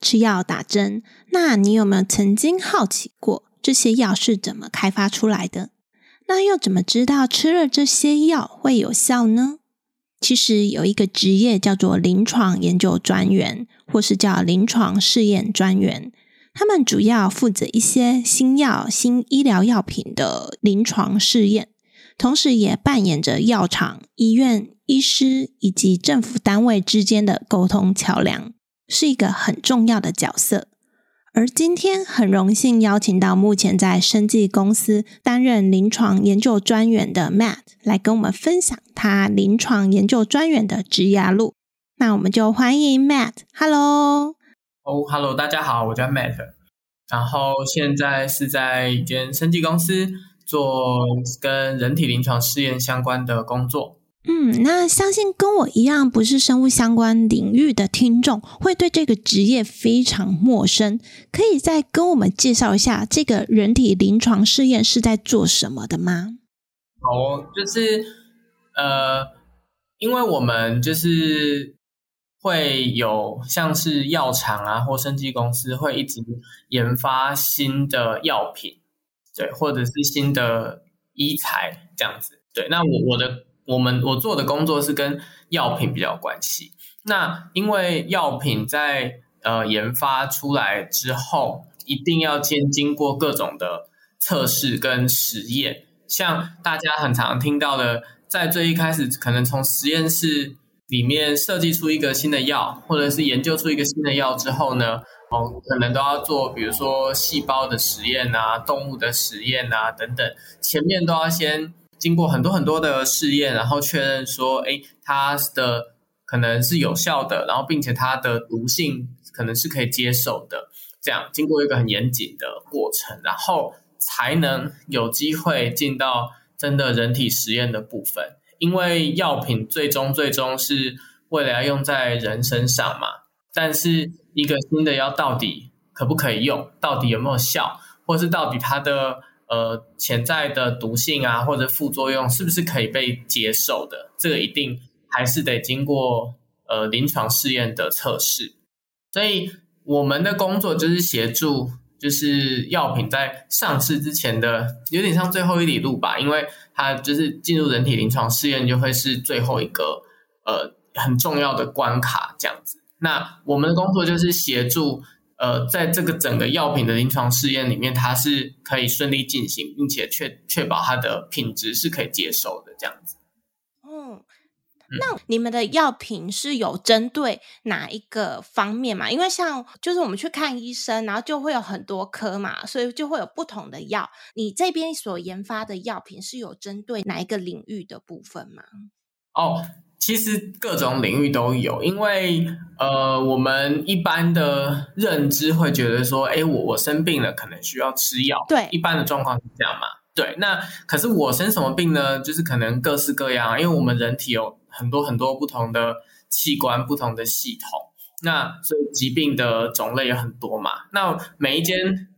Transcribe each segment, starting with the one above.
吃药打针，那你有没有曾经好奇过这些药是怎么开发出来的？那又怎么知道吃了这些药会有效呢？其实有一个职业叫做临床研究专员，或是叫临床试验专员，他们主要负责一些新药、新医疗药品的临床试验，同时也扮演着药厂、医院、医师以及政府单位之间的沟通桥梁，是一个很重要的角色。而今天很荣幸邀请到目前在生技公司担任临床研究专员的 Matt 来跟我们分享他临床研究专员的职涯路。那我们就欢迎 Matt。Hello，哦，Hello，大家好，我叫 Matt，然后现在是在一间生技公司做跟人体临床试验相关的工作。嗯，那相信跟我一样不是生物相关领域的听众，会对这个职业非常陌生。可以再跟我们介绍一下这个人体临床试验是在做什么的吗？哦，就是呃，因为我们就是会有像是药厂啊或生技公司会一直研发新的药品，对，或者是新的医材这样子。对，那我我的。我们我做的工作是跟药品比较有关系。那因为药品在呃研发出来之后，一定要先经过各种的测试跟实验。像大家很常听到的，在最一开始，可能从实验室里面设计出一个新的药，或者是研究出一个新的药之后呢，哦，可能都要做，比如说细胞的实验啊、动物的实验啊等等，前面都要先。经过很多很多的试验，然后确认说，诶，它的可能是有效的，然后并且它的毒性可能是可以接受的，这样经过一个很严谨的过程，然后才能有机会进到真的人体实验的部分。因为药品最终最终是为了要用在人身上嘛，但是一个新的药到底可不可以用，到底有没有效，或是到底它的。呃，潜在的毒性啊，或者副作用是不是可以被接受的？这个一定还是得经过呃临床试验的测试。所以我们的工作就是协助，就是药品在上市之前的有点像最后一里路吧，因为它就是进入人体临床试验就会是最后一个呃很重要的关卡这样子。那我们的工作就是协助。呃，在这个整个药品的临床试验里面，它是可以顺利进行，并且确确保它的品质是可以接受的，这样子。嗯，那你们的药品是有针对哪一个方面嘛？因为像就是我们去看医生，然后就会有很多科嘛，所以就会有不同的药。你这边所研发的药品是有针对哪一个领域的部分吗？哦。其实各种领域都有，因为呃，我们一般的认知会觉得说，哎，我我生病了，可能需要吃药。对，一般的状况是这样嘛。对，那可是我生什么病呢？就是可能各式各样，因为我们人体有很多很多不同的器官、不同的系统，那所以疾病的种类也很多嘛。那每一间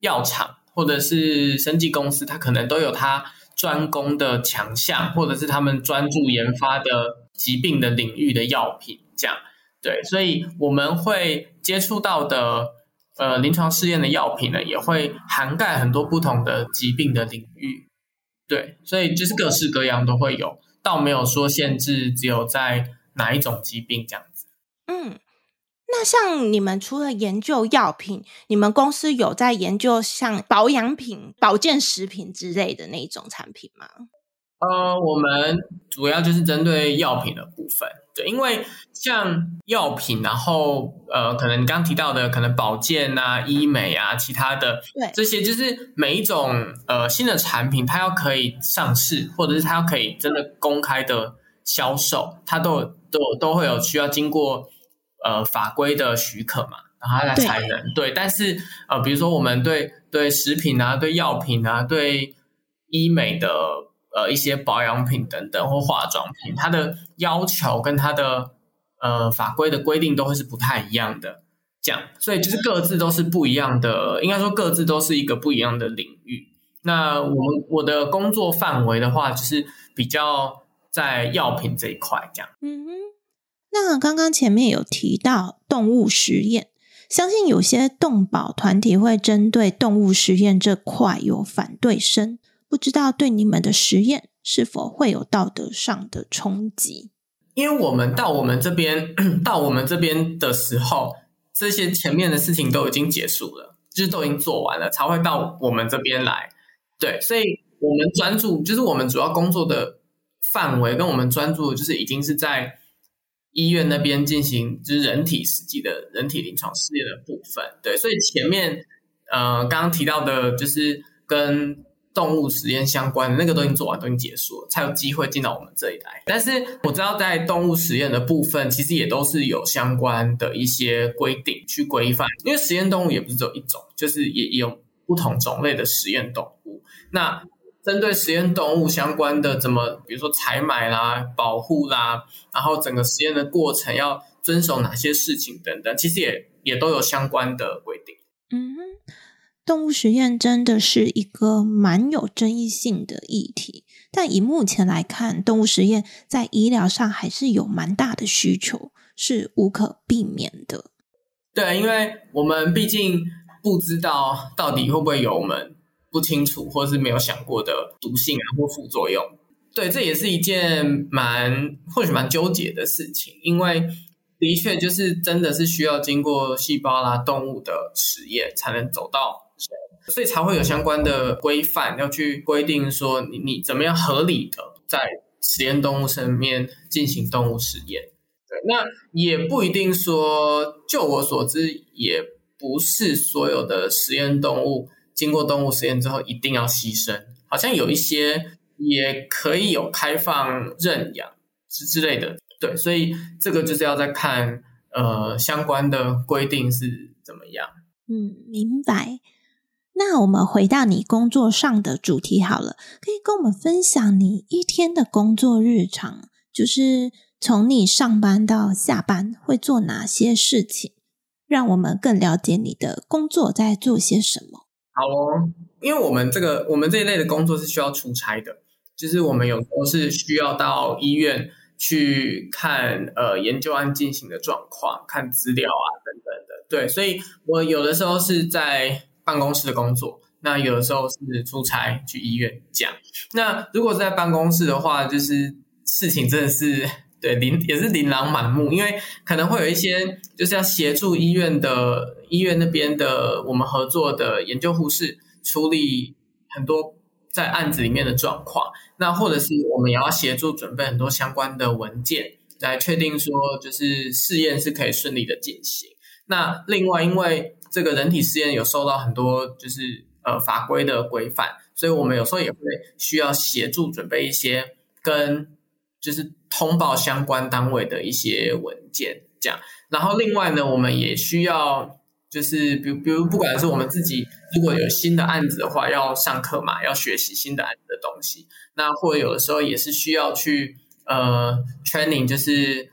药厂或者是生技公司，它可能都有它专攻的强项，或者是他们专注研发的。疾病的领域的药品，这样对，所以我们会接触到的呃临床试验的药品呢，也会涵盖很多不同的疾病的领域，对，所以就是各式各样都会有，倒没有说限制，只有在哪一种疾病这样子。嗯，那像你们除了研究药品，你们公司有在研究像保养品、保健食品之类的那种产品吗？呃，我们主要就是针对药品的部分，对，因为像药品，然后呃，可能你刚刚提到的，可能保健啊、医美啊，其他的，对，这些就是每一种呃新的产品，它要可以上市，或者是它要可以真的公开的销售，它都都都会有需要经过呃法规的许可嘛，然后它才能对，对。但是呃，比如说我们对。对食品啊、对药品啊、对医美的呃一些保养品等等或化妆品，它的要求跟它的呃法规的规定都会是不太一样的。这样，所以就是各自都是不一样的，应该说各自都是一个不一样的领域。那我们我的工作范围的话，就是比较在药品这一块这样。嗯哼，那刚刚前面有提到动物实验，相信有些动保团体会针对动物实验这块有反对声，不知道对你们的实验是否会有道德上的冲击？因为我们到我们这边 到我们这边的时候，这些前面的事情都已经结束了，就是都已经做完了，才会到我们这边来。对，所以我们专注就是我们主要工作的范围，跟我们专注就是已经是在医院那边进行就是人体实际的人体临床试验的部分。对，所以前面呃刚刚提到的，就是跟动物实验相关的那个都已经做完，都已经结束了，才有机会进到我们这里来。但是我知道在动物实验的部分，其实也都是有相关的一些规定去规范，因为实验动物也不是只有一种，就是也也有不同种类的实验动物。那针对实验动物相关的，怎么比如说采买啦、保护啦，然后整个实验的过程要遵守哪些事情等等，其实也也都有相关的规定。嗯哼，动物实验真的是一个蛮有争议性的议题，但以目前来看，动物实验在医疗上还是有蛮大的需求，是无可避免的。对，因为我们毕竟不知道到底会不会有我们。不清楚或是没有想过的毒性啊或副作用，对，这也是一件蛮或许蛮纠结的事情，因为的确就是真的是需要经过细胞啦、动物的实验才能走到所以才会有相关的规范要去规定说你你怎么样合理的在实验动物上面进行动物实验。对，那也不一定说，就我所知，也不是所有的实验动物。经过动物实验之后，一定要牺牲。好像有一些也可以有开放认养之之类的，对，所以这个就是要再看呃相关的规定是怎么样。嗯，明白。那我们回到你工作上的主题好了，可以跟我们分享你一天的工作日常，就是从你上班到下班会做哪些事情，让我们更了解你的工作在做些什么。好哦，因为我们这个我们这一类的工作是需要出差的，就是我们有时候是需要到医院去看呃研究案进行的状况，看资料啊等等的。对，所以我有的时候是在办公室的工作，那有的时候是出差去医院这样。那如果是在办公室的话，就是事情真的是。对，琳也是琳琅满目，因为可能会有一些就是要协助医院的医院那边的我们合作的研究护士处理很多在案子里面的状况，那或者是我们也要协助准备很多相关的文件，来确定说就是试验是可以顺利的进行。那另外，因为这个人体试验有受到很多就是呃法规的规范，所以我们有时候也会需要协助准备一些跟就是。通报相关单位的一些文件，这样。然后另外呢，我们也需要，就是比如，比如不管是我们自己如果有新的案子的话，要上课嘛，要学习新的案子的东西。那或者有的时候也是需要去呃 training，就是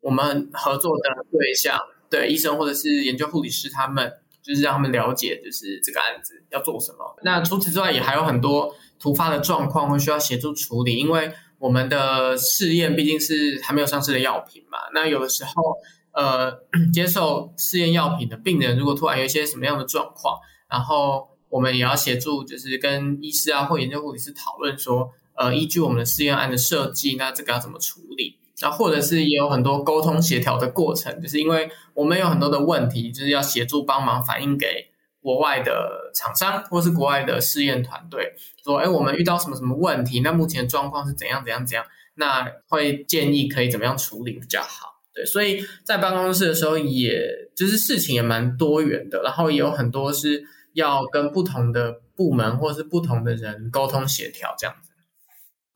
我们合作的对象，对医生或者是研究护理师，他们就是让他们了解，就是这个案子要做什么。那除此之外，也还有很多突发的状况会需要协助处理，因为。我们的试验毕竟是还没有上市的药品嘛，那有的时候，呃，接受试验药品的病人如果突然有一些什么样的状况，然后我们也要协助，就是跟医师啊或研究护理师讨论说，呃，依据我们的试验案的设计，那这个要怎么处理？然后或者是也有很多沟通协调的过程，就是因为我们有很多的问题，就是要协助帮忙反映给。国外的厂商或是国外的试验团队说：“哎，我们遇到什么什么问题？那目前状况是怎样怎样怎样？那会建议可以怎么样处理比较好？对，所以在办公室的时候也，也就是事情也蛮多元的，然后也有很多是要跟不同的部门或是不同的人沟通协调这样子。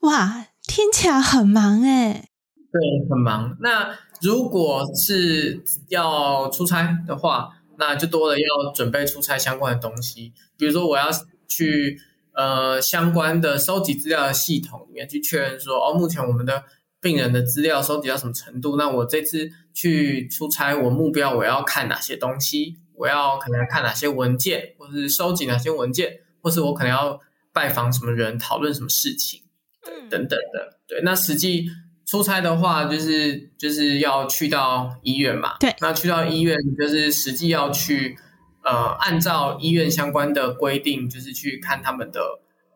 哇，听起来很忙哎。对，很忙。那如果是要出差的话。那就多了要准备出差相关的东西，比如说我要去呃相关的收集资料的系统里面去确认说，哦，目前我们的病人的资料收集到什么程度？那我这次去出差，我目标我要看哪些东西？我要可能看哪些文件，或是收集哪些文件，或是我可能要拜访什么人，讨论什么事情，对，等等的。对，那实际出差的话，就是就是要去到医院嘛。对，那去到医院，就是实际要去呃，按照医院相关的规定，就是去看他们的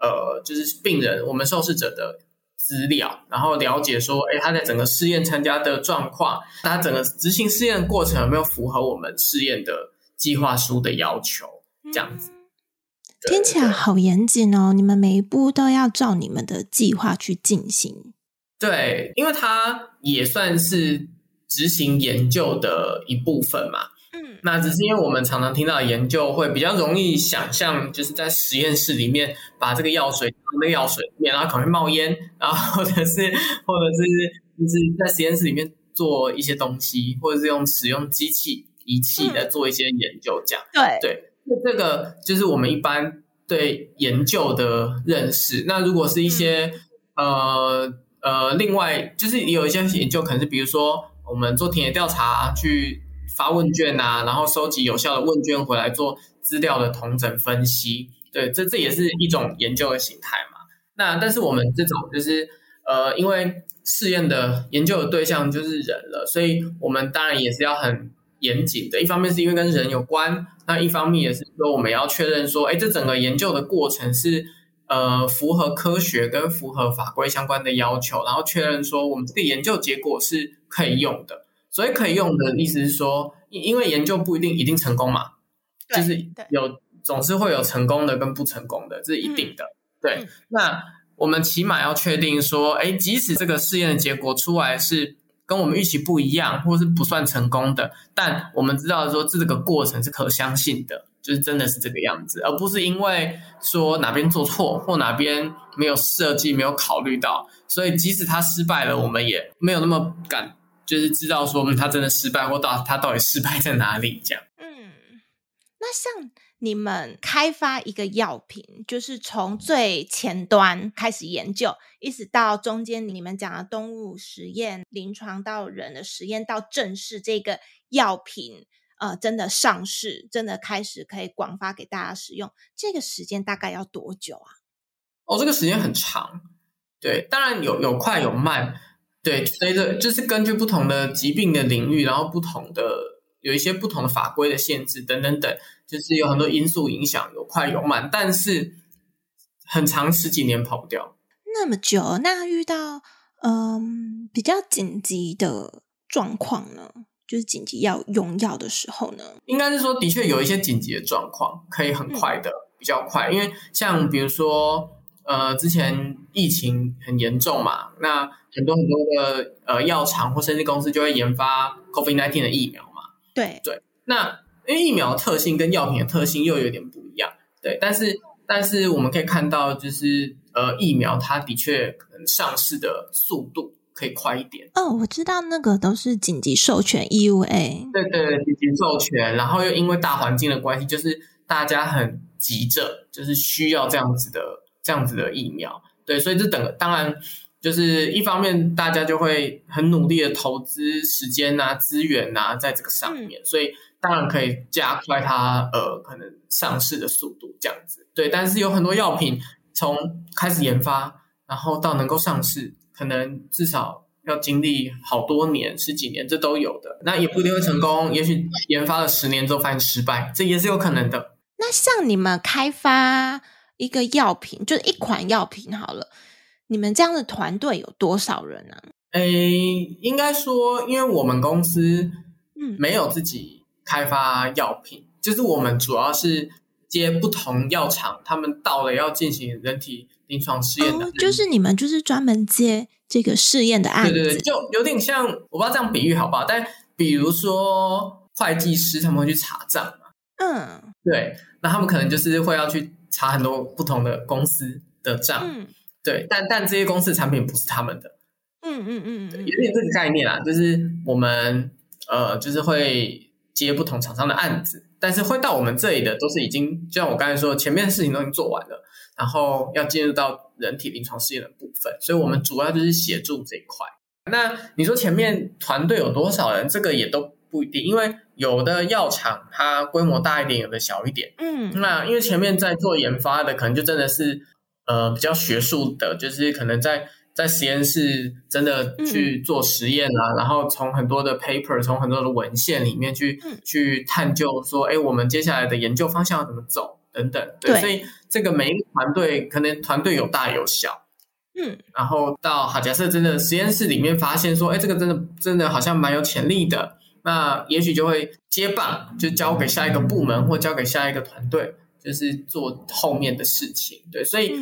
呃，就是病人我们受试者的资料，然后了解说，哎，他在整个试验参加的状况，他整个执行试验的过程有没有符合我们试验的计划书的要求？这样子，听起来好严谨哦！你们每一步都要照你们的计划去进行。对，因为它也算是执行研究的一部分嘛。嗯，那只是因为我们常常听到研究会比较容易想象，就是在实验室里面把这个药水那个药水里面，然后可能会冒烟，然后或者是或者是就是在实验室里面做一些东西，或者是用使用机器仪器来做一些研究，这样。对对，那这个就是我们一般对研究的认识。那如果是一些、嗯、呃。呃，另外就是也有一些研究，可能是比如说我们做田野调查，去发问卷啊，然后收集有效的问卷回来做资料的同整分析。对，这这也是一种研究的形态嘛。那但是我们这种就是呃，因为试验的研究的对象就是人了，所以我们当然也是要很严谨的。一方面是因为跟人有关，那一方面也是说我们要确认说，哎，这整个研究的过程是。呃，符合科学跟符合法规相关的要求，然后确认说我们这个研究结果是可以用的。所以可以用的意思是说，因为研究不一定一定成功嘛，就是有总是会有成功的跟不成功的，这是一定的。嗯、对，嗯、那我们起码要确定说，哎，即使这个试验的结果出来是跟我们预期不一样，或是不算成功的，但我们知道说这个过程是可相信的。就是真的是这个样子，而不是因为说哪边做错或哪边没有设计、没有考虑到，所以即使他失败了，我们也没有那么敢，就是知道说，嗯，他真的失败，或到他到底失败在哪里这样。嗯，那像你们开发一个药品，就是从最前端开始研究，一直到中间你们讲的动物实验、临床到人的实验，到正式这个药品。呃，真的上市，真的开始可以广发给大家使用，这个时间大概要多久啊？哦，这个时间很长，对，当然有有快有慢，对，随着就是根据不同的疾病的领域，然后不同的有一些不同的法规的限制等等等，就是有很多因素影响，有快有慢，但是很长十几年跑不掉。那么久，那遇到嗯比较紧急的状况呢？就是紧急要用药的时候呢，应该是说，的确有一些紧急的状况可以很快的，嗯、比较快。因为像比如说，呃，之前疫情很严重嘛，那很多很多的呃药厂或甚至公司就会研发 COVID-19 的疫苗嘛。对对，那因为疫苗的特性跟药品的特性又有点不一样，对。但是但是我们可以看到，就是呃疫苗它的确可能上市的速度。可以快一点。哦，我知道那个都是紧急授权 EUA，对对，紧急授权，然后又因为大环境的关系，就是大家很急着，就是需要这样子的这样子的疫苗，对，所以这等当然就是一方面大家就会很努力的投资时间啊、资源啊在这个上面，嗯、所以当然可以加快它呃可能上市的速度这样子，对，但是有很多药品从开始研发，然后到能够上市。可能至少要经历好多年、十几年，这都有的。那也不一定会成功，也许研发了十年之后发现失败，这也是有可能的。那像你们开发一个药品，就是一款药品好了，你们这样的团队有多少人呢？诶，应该说，因为我们公司嗯没有自己开发药品，嗯、就是我们主要是接不同药厂，他们到了要进行人体。临床试验的、哦，就是你们就是专门接这个试验的案子，对对对，就有点像，我不知道这样比喻好不好？但比如说会计师他们会去查账嘛，嗯，对，那他们可能就是会要去查很多不同的公司的账，嗯，对，但但这些公司的产品不是他们的，嗯嗯嗯嗯，有点这个概念啊，就是我们呃，就是会接不同厂商的案子，但是会到我们这里的都是已经，就像我刚才说，前面的事情都已经做完了，然后要进入到人体临床试验的部分，所以我们主要就是协助这一块。那你说前面团队有多少人？这个也都不一定，因为有的药厂它规模大一点，有的小一点。嗯，那因为前面在做研发的，可能就真的是呃比较学术的，就是可能在。在实验室真的去做实验啊，嗯、然后从很多的 paper，从很多的文献里面去、嗯、去探究说，哎，我们接下来的研究方向要怎么走等等。对，对。所以这个每一个团队可能团队有大有小，嗯，然后到好，假设真的实验室里面发现说，哎，这个真的真的好像蛮有潜力的，那也许就会接棒，就交给下一个部门或交给下一个团队。就是做后面的事情，对，所以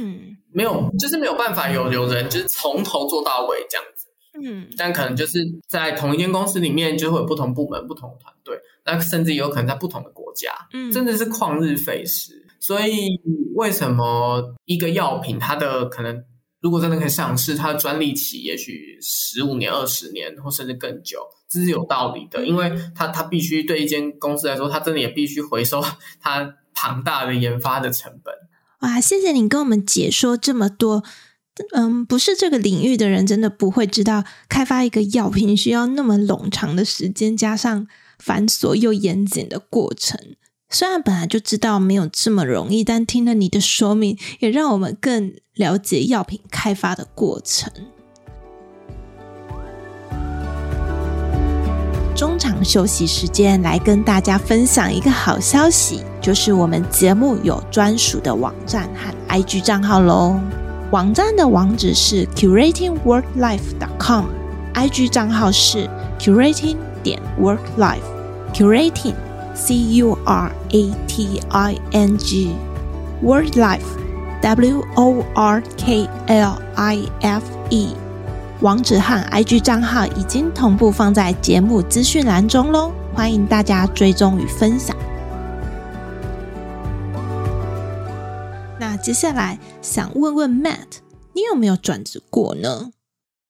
没有，嗯、就是没有办法有有人就是从头做到尾这样子，嗯，但可能就是在同一间公司里面就会有不同部门、不同团队，那甚至有可能在不同的国家，嗯，真的是旷日费时。所以为什么一个药品它的可能如果真的可以上市，它的专利期也许十五年、二十年或甚至更久，这是有道理的，因为它它必须对一间公司来说，它真的也必须回收它。庞大的研发的成本。哇，谢谢你跟我们解说这么多。嗯，不是这个领域的人真的不会知道，开发一个药品需要那么冗长的时间，加上繁琐又严谨的过程。虽然本来就知道没有这么容易，但听了你的说明，也让我们更了解药品开发的过程。中场休息时间，来跟大家分享一个好消息，就是我们节目有专属的网站和 IG 账号喽。网站的网址是 curatingworklife.com，IG 账号是 curating 点 worklife，curating c u r a t i n g worklife w o r k l i f e。网址和 IG 账号已经同步放在节目资讯栏中喽，欢迎大家追踪与分享。那接下来想问问 Matt，你有没有转职过呢？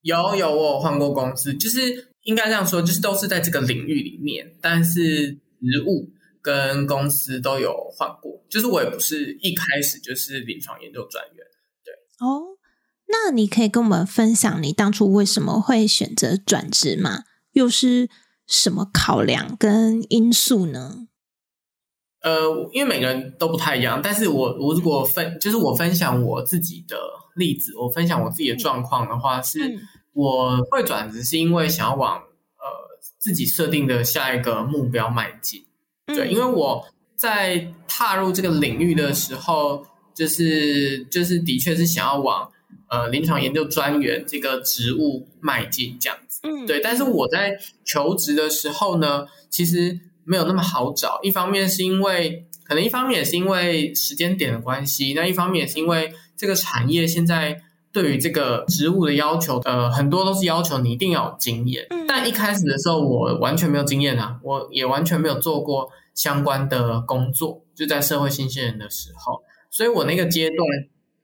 有有，我有换过公司，就是应该这样说，就是都是在这个领域里面，但是职务跟公司都有换过，就是我也不是一开始就是临床研究专员，对哦。那你可以跟我们分享你当初为什么会选择转职吗？又是什么考量跟因素呢？呃，因为每个人都不太一样，但是我我如果分就是我分享我自己的例子，我分享我自己的状况的话，是我会转职是因为想要往呃自己设定的下一个目标迈进。对，因为我在踏入这个领域的时候，就是就是的确是想要往。呃，临床研究专员这个职务迈进这样子，嗯，对。但是我在求职的时候呢，其实没有那么好找。一方面是因为，可能一方面也是因为时间点的关系，那一方面也是因为这个产业现在对于这个职务的要求，呃，很多都是要求你一定要有经验。嗯，但一开始的时候，我完全没有经验啊，我也完全没有做过相关的工作，就在社会新鲜人的时候，所以我那个阶段。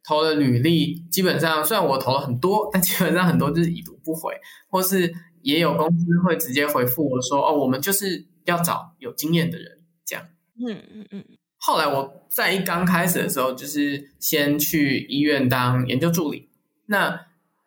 投的履历基本上，虽然我投了很多，但基本上很多就是已读不回，或是也有公司会直接回复我说：“哦，我们就是要找有经验的人。”这样。嗯嗯嗯。后来我在一刚开始的时候，就是先去医院当研究助理。那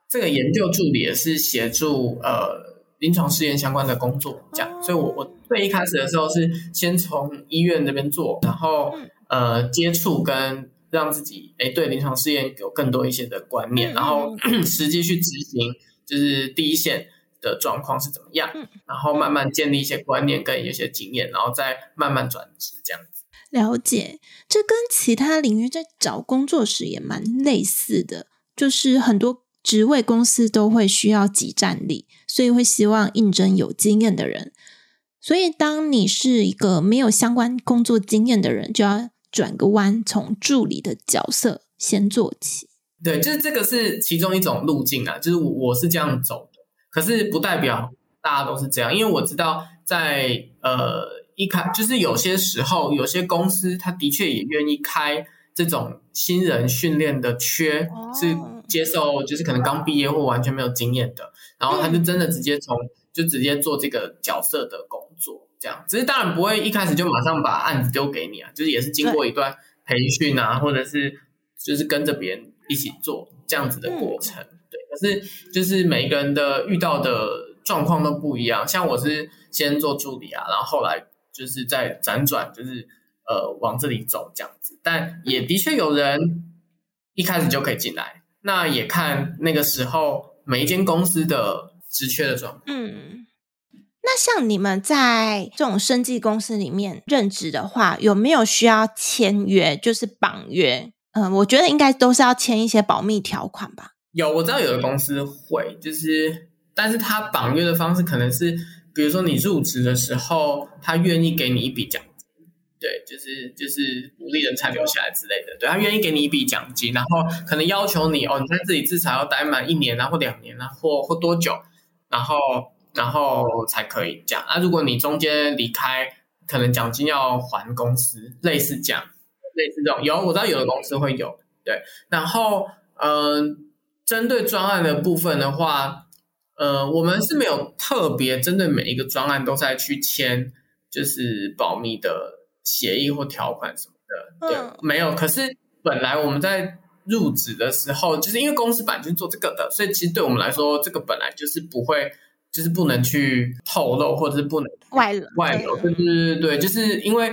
这个研究助理也是协助呃临床试验相关的工作，这样。所以我我最一开始的时候是先从医院那边做，然后呃接触跟。让自己哎对临床试验有更多一些的观念，嗯、然后实际去执行，就是第一线的状况是怎么样，嗯、然后慢慢建立一些观念跟一些经验，然后再慢慢转职这样子。了解，这跟其他领域在找工作时也蛮类似的，就是很多职位公司都会需要即战力，所以会希望应征有经验的人。所以当你是一个没有相关工作经验的人，就要。转个弯，从助理的角色先做起。对，就是这个是其中一种路径啊，就是我我是这样走的。可是不代表大家都是这样，因为我知道在呃一开，就是有些时候有些公司他的确也愿意开这种新人训练的缺，哦、是接受就是可能刚毕业或完全没有经验的，然后他就真的直接从、嗯、就直接做这个角色的工作。这样。只是当然不会一开始就马上把案子丢给你啊，就是也是经过一段培训啊，或者是就是跟着别人一起做这样子的过程。嗯、对，可是就是每一个人的遇到的状况都不一样。像我是先做助理啊，然后后来就是在辗转，就是呃往这里走这样子。但也的确有人一开始就可以进来，那也看那个时候每一间公司的职缺的状况。嗯。那像你们在这种生技公司里面任职的话，有没有需要签约，就是绑约？嗯，我觉得应该都是要签一些保密条款吧。有，我知道有的公司会，就是，但是他绑约的方式可能是，比如说你入职的时候，他愿意给你一笔奖金，对，就是就是鼓励人才留下来之类的，对，他愿意给你一笔奖金，然后可能要求你哦，你在这里至少要待满一年啊，或两年啊，或或多久，然后。然后才可以这样。那、啊、如果你中间离开，可能奖金要还公司，类似这样，类似这种。有，我知道有的公司会有。对，然后嗯、针对专案的部分的话，呃，我们是没有特别针对每一个专案都在去签，就是保密的协议或条款什么的。对，嗯、没有。可是本来我们在入职的时候，就是因为公司本来就是做这个的，所以其实对我们来说，这个本来就是不会。就是不能去透露，或者是不能外露。外露，对对对对，就是因为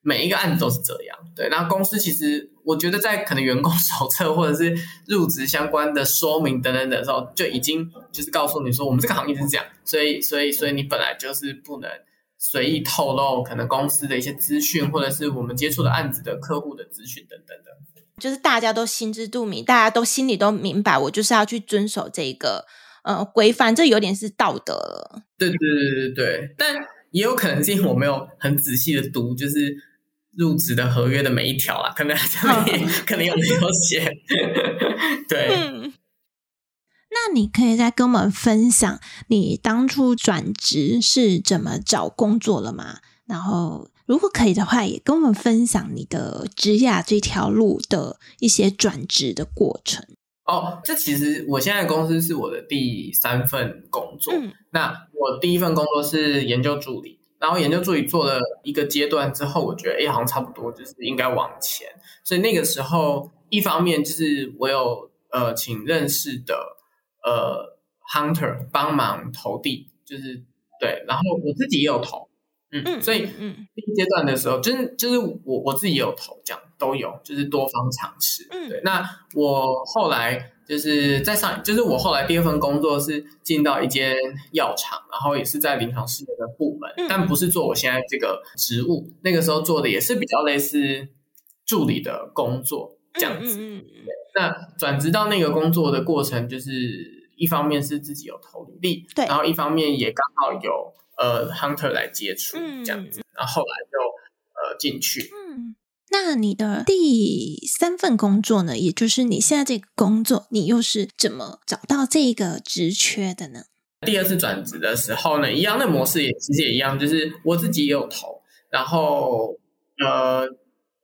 每一个案子都是这样。对，然后公司其实我觉得在可能员工手册或者是入职相关的说明等等的时候，就已经就是告诉你说，我们这个行业是这样，所以所以所以你本来就是不能随意透露可能公司的一些资讯，或者是我们接触的案子的客户的资讯等等的。就是大家都心知肚明，大家都心里都明白，我就是要去遵守这个。呃，规范这有点是道德了。对对对对对，但也有可能是因为我没有很仔细的读，就是入职的合约的每一条啦，可能上面、嗯、可能有没有写。对、那你可以再跟我们分享你当初转职是怎么找工作了吗？然后，如果可以的话，也跟我们分享你的职涯这条路的一些转职的过程。哦，这其实我现在的公司是我的第三份工作。嗯、那我第一份工作是研究助理，然后研究助理做了一个阶段之后，我觉得哎，好像差不多就是应该往前。所以那个时候，一方面就是我有呃请认识的呃 hunter 帮忙投递，就是对，然后我自己也有投，嗯，嗯所以嗯第一阶段的时候，就是就是我我自己也有投这样。都有，就是多方尝试。嗯，对。那我后来就是在上，就是我后来第二份工作是进到一间药厂，然后也是在临床试验的部门，嗯、但不是做我现在这个职务。那个时候做的也是比较类似助理的工作这样子。嗯，嗯，嗯，那转职到那个工作的过程，就是一方面是自己有投履历，对，然后一方面也刚好有呃 hunter 来接触这样子，嗯、然后后来就呃进去。嗯。那你的第三份工作呢？也就是你现在这个工作，你又是怎么找到这个职缺的呢？第二次转职的时候呢，一样的模式也其实也一样，就是我自己也有投，然后呃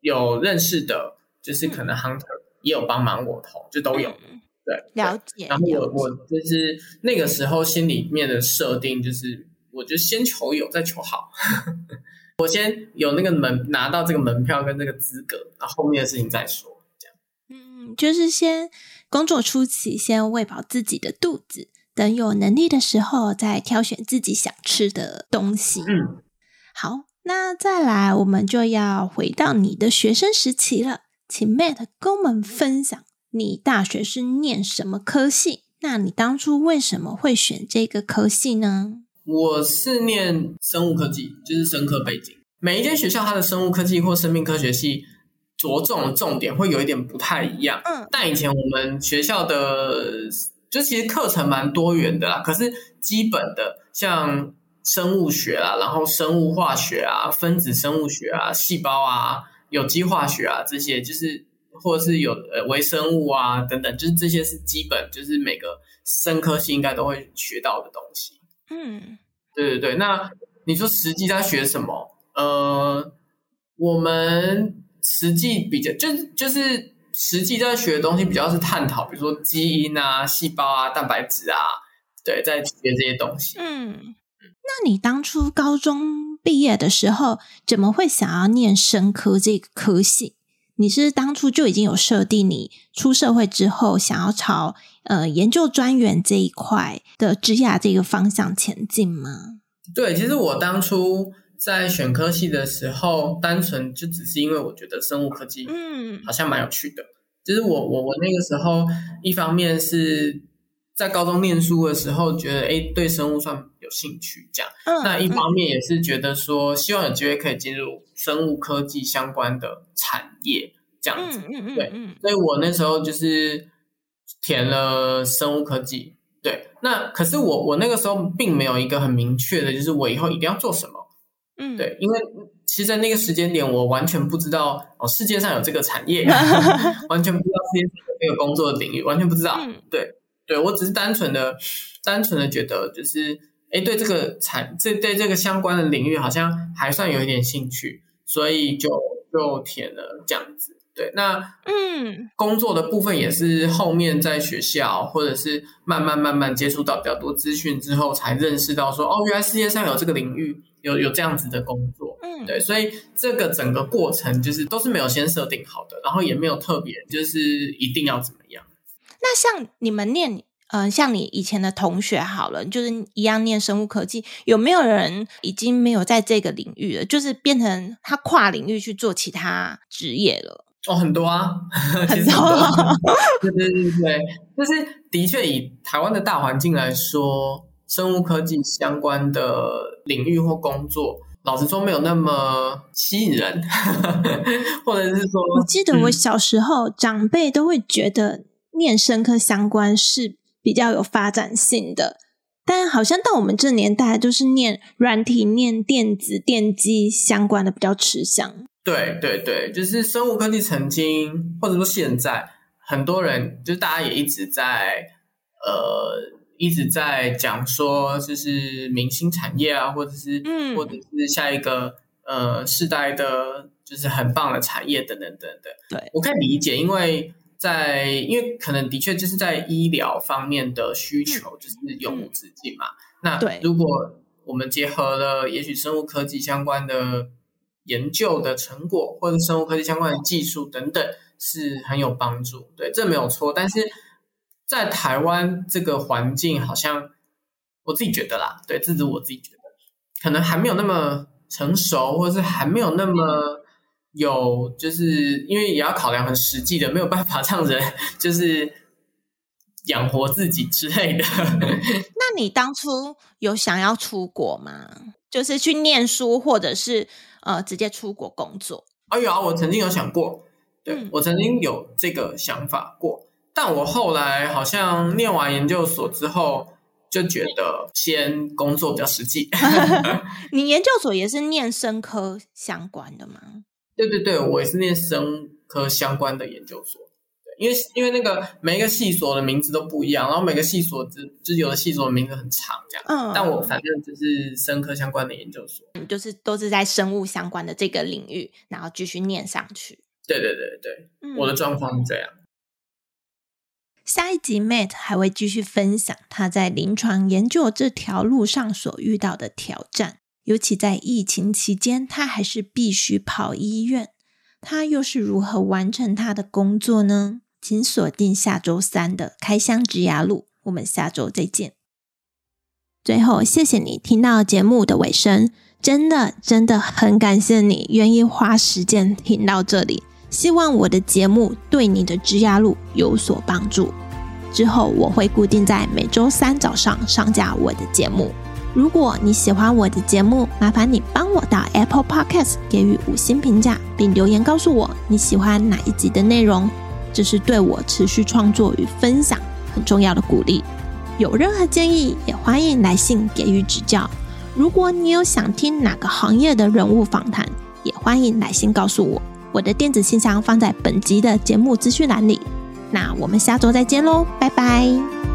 有认识的，就是可能 hunter 也有帮忙我投，就都有。嗯、对，了解。然后我我就是那个时候心里面的设定就是，我就先求有，再求好。我先有那个门拿到这个门票跟这个资格，然后后面的事情再说。这样，嗯，就是先工作初期先喂饱自己的肚子，等有能力的时候再挑选自己想吃的东西。嗯，好，那再来我们就要回到你的学生时期了，请 Matt 跟我们分享你大学是念什么科系？那你当初为什么会选这个科系呢？我是念生物科技，就是生科背景。每一间学校它的生物科技或生命科学系着重的重点会有一点不太一样。嗯，但以前我们学校的就其实课程蛮多元的啦。可是基本的像生物学啊，然后生物化学啊、分子生物学啊、细胞啊、有机化学啊这些，就是或者是有呃微生物啊等等，就是这些是基本，就是每个生科系应该都会学到的东西。嗯，对对对，那你说实际在学什么？呃，我们实际比较就是就是实际在学的东西比较是探讨，比如说基因啊、细胞啊、蛋白质啊，对，在学这些东西。嗯，那你当初高中毕业的时候，怎么会想要念生科这个科系？你是当初就已经有设定，你出社会之后想要朝呃研究专员这一块的职涯这个方向前进吗？对，其实我当初在选科系的时候，单纯就只是因为我觉得生物科技嗯好像蛮有趣的。嗯、就是我我我那个时候一方面是在高中念书的时候觉得哎对生物算有兴趣这样，嗯、那一方面也是觉得说希望有机会可以进入生物科技相关的产业这样子，嗯嗯、对，所以我那时候就是填了生物科技。对，那可是我我那个时候并没有一个很明确的，就是我以后一定要做什么。嗯，对，因为其实在那个时间点，我完全不知道哦，世界上有这个产业，完全不知道世界上有这个工作的领域，完全不知道。嗯、对，对我只是单纯的、单纯的觉得，就是哎，对这个产这对这个相关的领域好像还算有一点兴趣，所以就就填了这样子。对，那嗯，工作的部分也是后面在学校，或者是慢慢慢慢接触到比较多资讯之后，才认识到说，哦，原来世界上有这个领域，有有这样子的工作。嗯，对，所以这个整个过程就是都是没有先设定好的，然后也没有特别就是一定要怎么样。那像你们念，嗯、呃，像你以前的同学好了，就是一样念生物科技，有没有人已经没有在这个领域了，就是变成他跨领域去做其他职业了？哦，很多啊，很多啊，对对对对，就是的确以台湾的大环境来说，生物科技相关的领域或工作，老实说没有那么吸引人，或者是说，我记得我小时候、嗯、长辈都会觉得念生科相关是比较有发展性的，但好像到我们这年代，就是念软体、念电子、电机相关的比较吃香。对对对，就是生物科技曾经，或者说现在，很多人就是大家也一直在呃一直在讲说，就是明星产业啊，或者是嗯，或者是下一个呃世代的，就是很棒的产业等等等等。对，我可以理解，因为在因为可能的确就是在医疗方面的需求就是永无止境嘛。嗯、那如果我们结合了也许生物科技相关的。研究的成果或者生物科技相关的技术等等是很有帮助，对，这没有错。但是在台湾这个环境，好像我自己觉得啦，对，这是我自己觉得，可能还没有那么成熟，或者是还没有那么有，就是因为也要考量很实际的，没有办法让人就是养活自己之类的。那你当初有想要出国吗？就是去念书，或者是？呃，直接出国工作。哎呀，我曾经有想过，对、嗯、我曾经有这个想法过，但我后来好像念完研究所之后，就觉得先工作比较实际。你研究所也是念生科相关的吗？对对对，我也是念生科相关的研究所。因为因为那个每一个系所的名字都不一样，然后每个系所只就有的系所的名字很长，这样。嗯。但我反正就是生科相关的研究所，就是都是在生物相关的这个领域，然后继续念上去。对对对对，嗯、我的状况是这样。下一集，Matt 还会继续分享他在临床研究这条路上所遇到的挑战，尤其在疫情期间，他还是必须跑医院，他又是如何完成他的工作呢？请锁定下周三的开箱职涯路，我们下周再见。最后，谢谢你听到节目的尾声，真的真的很感谢你愿意花时间听到这里。希望我的节目对你的职涯路有所帮助。之后我会固定在每周三早上上架我的节目。如果你喜欢我的节目，麻烦你帮我到 Apple Podcast 给予五星评价，并留言告诉我你喜欢哪一集的内容。这是对我持续创作与分享很重要的鼓励。有任何建议，也欢迎来信给予指教。如果你有想听哪个行业的人物访谈，也欢迎来信告诉我。我的电子信箱放在本集的节目资讯栏里。那我们下周再见喽，拜拜。